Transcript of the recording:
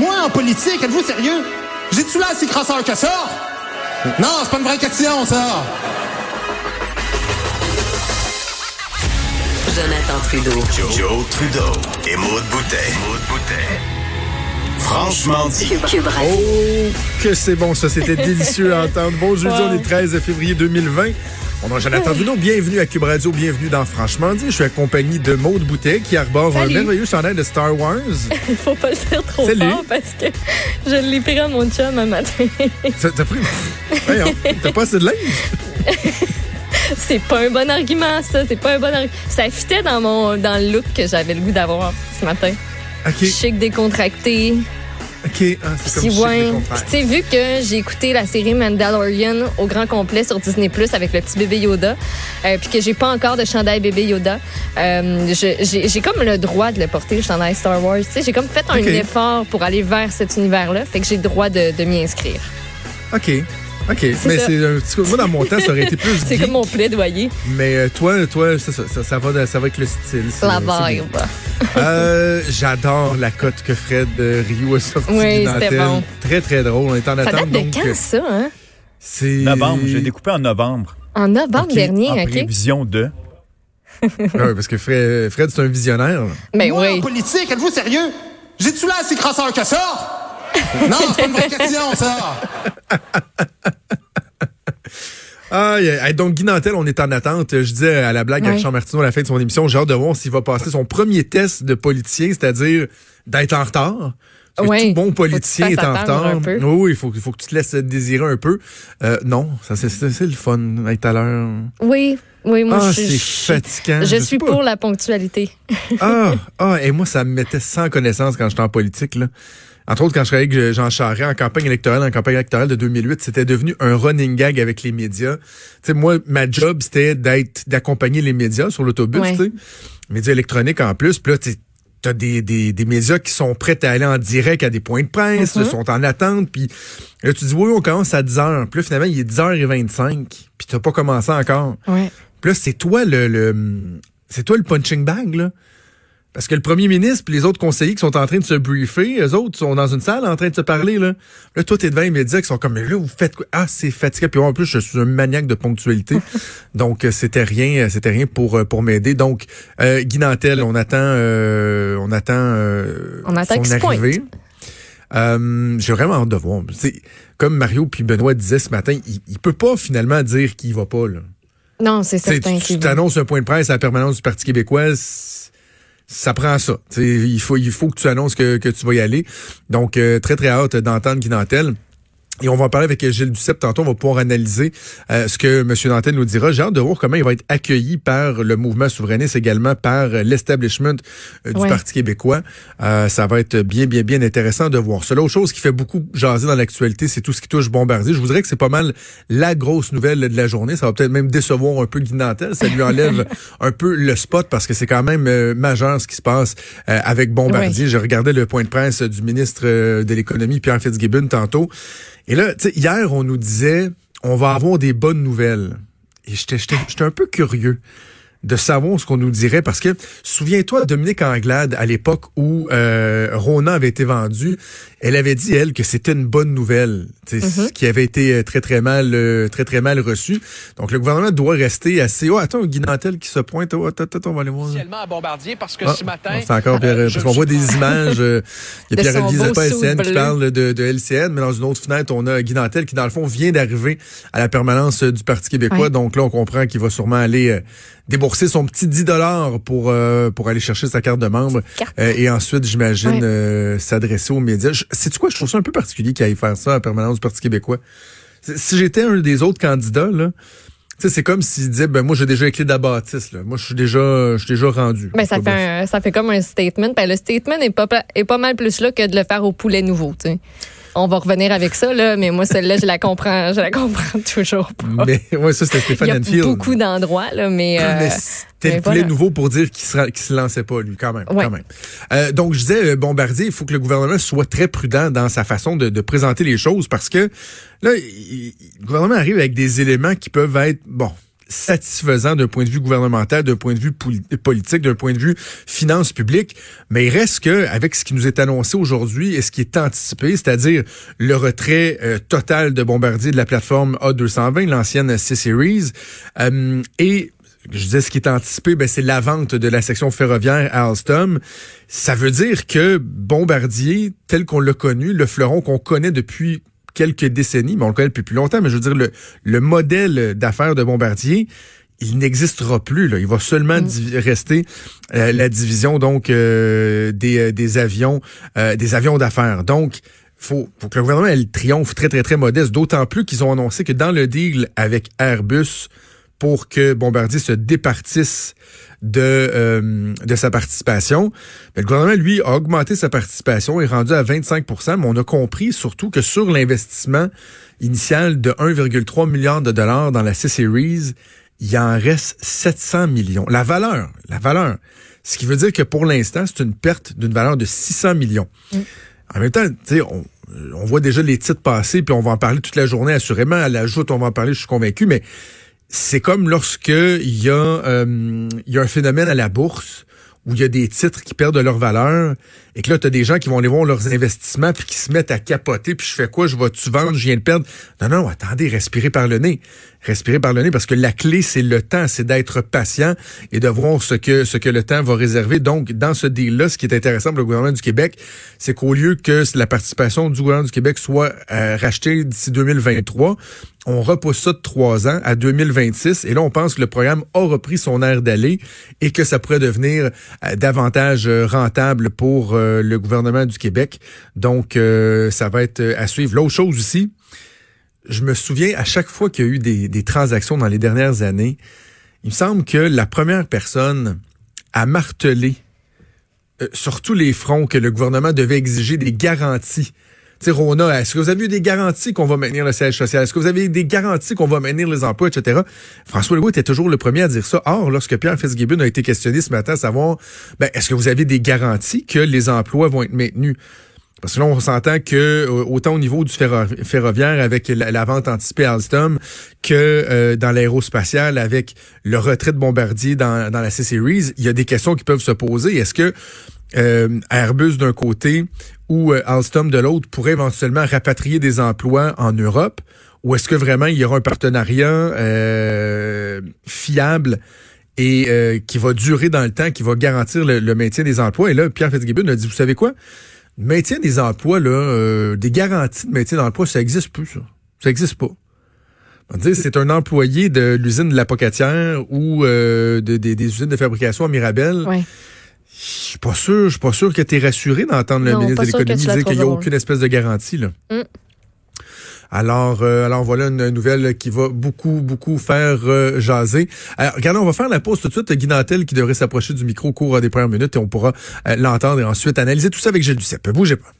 Moi, en politique, êtes-vous sérieux? J'ai-tu là assez crasseur que ça? Non, c'est pas une vraie question, ça. Jonathan Trudeau. Joe, Joe Trudeau et Maude Boutet. Maude Boutet. Franchement dit. Cube, Cube Radio. Oh, que c'est bon, ça. C'était délicieux à entendre. Bon jeudi, on est 13 février 2020. Est Jonathan Trudeau. Bienvenue à Cube Radio. Bienvenue dans Franchement dit. Je suis accompagné de Maude Boutet qui arbore Salut. un merveilleux chandail de Star Wars. Il faut pas le dire trop Salut. fort parce que je l'ai pris à mon chum un matin. T'as pris? Voyons, T'as pas assez de linge? c'est pas un bon argument, ça. C'est pas un bon argument. Ça fitait dans mon dans le look que j'avais le goût d'avoir ce matin. OK. Chic décontracté. OK. Ah, c'est comme ouais. tu sais, vu que j'ai écouté la série Mandalorian au grand complet sur Disney Plus avec le petit bébé Yoda, euh, puis que j'ai pas encore de chandail bébé Yoda, euh, j'ai comme le droit de le porter, le chandail Star Wars. Tu sais, j'ai comme fait un effort pour aller vers cet univers-là, fait que j'ai le droit de, de m'y inscrire. OK. OK. Mais c'est un petit coup- Moi, dans mon temps, ça aurait été plus C'est comme mon plaidoyer. Mais euh, toi, toi ça, ça, ça, va, ça va avec le style. La vibe. Euh, J'adore la cote que Fred euh, Rio a sortie. Oui, du c'était bon. Très, très drôle. On est en Ça attente. date de donc, quand, euh, ça, hein? C'est. Novembre, j'ai découpé en novembre. En novembre Ok, dernier, en OK? prévision de. Ouais, parce que Fred, Fred c'est un visionnaire. Ben Moi, en oui. politique, êtes-vous sérieux? J'ai-tu là assez crasseur que ça? Non, c'est pas une vraie question, ça. Ah, donc Guy Nantel, on est en attente. Je disais à la blague à Ouais. Richard Martineau à la fin de son émission, j'ai hâte de voir s'il va passer son premier test de politicien, c'est-à-dire d'être en retard. Ouais. tout bon politicien est en retard. Oui, il faut, faut que tu te laisses désirer un peu. Euh, non, ça c'est le fun d'être à l'heure. Oui, oui, moi, Ah, je, je- fatigant. je sais suis pour la ponctualité. Ah, ah, et moi, ça me mettait sans connaissance quand j'étais en politique, là. Entre autres, quand je travaillais avec Jean Charest en campagne électorale, en campagne électorale de 2008, c'était devenu un running gag avec les médias. Tu sais, moi, ma job, c'était d'être, d'accompagner les médias sur l'autobus, Ouais. tu sais. Médias électroniques en plus. Puis là, tu as des, des, des médias qui sont prêts à aller en direct à des points de presse, Mhm. sont en attente. Puis là, tu dis, oui, on commence à 10 heures. Puis là, finalement, il est 10h25. Puis t'as pas commencé encore. Ouais. Puis là, c'est toi le, le c'est toi le punching bag, là. Parce que le premier ministre et les autres conseillers qui sont en train de se briefer, eux autres sont dans une salle en train de se parler, là. Là, toi, t'es devant les médias qui sont comme, mais là, vous faites quoi? Ah, c'est fatigué. Puis en plus, je suis un maniaque de ponctualité. Donc, euh, c'était rien, euh, c'était rien pour, euh, pour m'aider. Donc, euh, Guy Nantel, on attend, euh, on attend, euh, On attend son arrivée. Euh, j'ai vraiment hâte de voir. Comme Mario puis Benoît disaient ce matin, il, il peut pas finalement dire qu'il va pas, là. Non, c'est certain. tu t'annonces un point de presse à la permanence du Parti québécois, ça prend ça. Il faut, il faut que tu annonces que, que tu vas y aller. Donc, euh, très, très hâte d'entendre Guy Nantel. Et on va en parler avec Gilles Duceppe tantôt. On va pouvoir analyser euh, ce que M. Nantel nous dira. J'ai hâte de voir comment il va être accueilli par le mouvement souverainiste, également par l'establishment euh, du Ouais. Parti québécois. Euh, ça va être bien, bien, bien intéressant de voir ça. L'autre chose qui fait beaucoup jaser dans l'actualité, c'est tout ce qui touche Bombardier. Je voudrais que c'est pas mal la grosse nouvelle de la journée. Ça va peut-être même décevoir un peu Guy Nantel. Ça lui enlève un peu le spot parce que c'est quand même euh, majeur ce qui se passe euh, avec Bombardier. J'ai regardé le point de presse du ministre de l'Économie, Pierre Fitzgibbon, tantôt. Et là, hier, on nous disait, on va avoir des bonnes nouvelles. Et j'étais un peu curieux de savoir ce qu'on nous dirait parce que souviens-toi Dominique Anglade à l'époque où euh, Rona avait été vendu, elle avait dit elle que c'était une bonne nouvelle, tu sais, ce qui avait été euh, très très mal euh, très très mal reçu. Donc le gouvernement doit rester assez oh attends Guy Nantel qui se pointe oh, attends, attends, on va aller voir. officiellement à Bombardier parce que Ah, ce matin. c'est encore Pierre, euh, parce je qu'on voit des images. euh, Il y a De Pierre-Olivier suit SN qui parle de, de LCN, mais dans une autre fenêtre, on a Guy Nantel qui, dans le fond, vient d'arriver à la permanence du Parti québécois. Ouais. Donc là, on comprend qu'il va sûrement aller euh, débourser son petit 10 dollars pour euh, pour aller chercher sa carte de membre Carte. Euh, et ensuite, j'imagine, Ouais. euh, s'adresser aux médias. Je- Sais-tu quoi? Je trouve ça un peu particulier qu'il aille faire ça à la permanence du Parti québécois. Si- j'étais un des autres candidats, là, tu sais, c'est comme s'il disait, ben moi, j'ai déjà les clés de la bâtisse, là. Moi, je suis déjà, je suis déjà rendu. Ben, ça, fait un- ça fait comme un statement. Ben, le statement est pas, pa- est pas mal plus là que de le faire au poulet nouveau. tu sais. On va revenir avec ça, là, mais moi, celle-là, je la comprends, je la comprends toujours pas. Mais ouais, ça c'était Il Stéphane y a beaucoup d'endroits, là, mais. euh, mais c'était le poulet voilà. nouveau pour dire qu'il se, qu'il se lançait pas, lui, quand même. Ouais. Quand même. Euh, donc, je disais, euh, Bombardier, il faut que le gouvernement soit très prudent dans sa façon de, de présenter les choses parce que là, il- il- le gouvernement arrive avec des éléments qui peuvent être, bon, satisfaisant d'un point de vue gouvernemental, d'un point de vue politique, d'un point de vue finances publiques. Mais il reste que, avec ce qui nous est annoncé aujourd'hui et ce qui est anticipé, c'est-à-dire le retrait euh, total de Bombardier de la plateforme A220, l'ancienne C-Series, euh, et je disais ce qui est anticipé, ben, c'est la vente de la section ferroviaire à Alstom. Ça veut dire que Bombardier, tel qu'on l'a connu, le fleuron qu'on connaît depuis quelques décennies, mais on le connaît depuis plus longtemps, mais je veux dire, le, le modèle d'affaires de Bombardier, il n'existera plus. Là. Il va seulement mm. rester euh, la division donc euh, des, euh, des avions, des avions d'affaires. Donc, faut, faut que le gouvernement ait le triomphe très très très modeste. D'autant plus qu'ils ont annoncé que dans le deal avec Airbus, pour que Bombardier se départisse de, euh, de sa participation. Mais le gouvernement, lui, a augmenté sa participation, est rendu à 25% mais on a compris surtout que sur l'investissement initial de 1,3 milliard de dollars dans la C-Series, il en reste 700 millions. La valeur, la valeur. Ce qui veut dire que pour l'instant, c'est une perte d'une valeur de 600 millions. Mm. En même temps, tu sais, on, on voit déjà les titres passer, puis on va en parler toute la journée, assurément. À l'ajoute, on va en parler, je suis convaincu, mais c'est comme lorsque il y, a, euh, y a un phénomène à la bourse où il y a des titres qui perdent de leur valeur et que là, tu as des gens qui vont aller voir leurs investissements puis qui se mettent à capoter puis je fais quoi? Je vais-tu vendre? Je viens de perdre. Non, non, attendez, respirez par le nez. Respirez par le nez parce que la clé, c'est le temps, c'est d'être patient et de voir ce que, ce que le temps va réserver. Donc, dans ce deal-là, ce qui est intéressant pour le gouvernement du Québec, c'est qu'au lieu que la participation du gouvernement du Québec soit euh, rachetée d'ici 2023, on repousse ça de trois ans à 2026 et là on pense que le programme a repris son air d'aller et que ça pourrait devenir euh, davantage euh, rentable pour le gouvernement du Québec. Donc ça va être à suivre. L'autre chose aussi, je me souviens à chaque fois qu'il y a eu des, transactions dans les dernières années, il me semble que la première personne à marteler sur tous les fronts que le gouvernement devait exiger des garanties Rona, est-ce que vous avez eu des garanties qu'on va maintenir le siège social? Est-ce que vous avez des garanties qu'on va maintenir les emplois, etc.? François Legault était toujours le premier à dire ça. Or, lorsque Pierre Fitzgibbon a été questionné ce matin à savoir, ben, est-ce que vous avez des garanties que les emplois vont être maintenus? Parce que là, on s'entend que euh, autant au niveau du ferroviaire avec la, vente anticipée à Alstom que euh, dans l'aérospatial avec le retrait de Bombardier dans, dans la C-Series, il y a des questions qui peuvent se poser. Est-ce que euh, Airbus d'un côté ou euh, Alstom de l'autre pourrait éventuellement rapatrier des emplois en Europe? Ou est-ce que vraiment il y aura un partenariat euh, fiable et qui va durer dans le temps, qui va garantir le, maintien des emplois? Et là, Pierre Fitzgibbon a dit, vous savez quoi? Le maintien des emplois, là, des garanties de maintien d'emploi, ça existe plus, ça. Ça existe pas. C'est un employé de l'usine de la Pocatière ou des usines de fabrication à Mirabel. Je suis pas sûr, je suis pas sûr que tu es rassuré d'entendre le ministre de l'économie dire qu'il n'y a aucune espèce de garantie là. Mm. Alors, euh, alors voilà une nouvelle qui va beaucoup, beaucoup faire euh, jaser. Alors, regardez, on va faire la pause tout de suite. Guy Nantel qui devrait s'approcher du micro au cours des premières minutes et on pourra euh, l'entendre et ensuite analyser tout ça avec Gilles Duceppe. Bougez pas.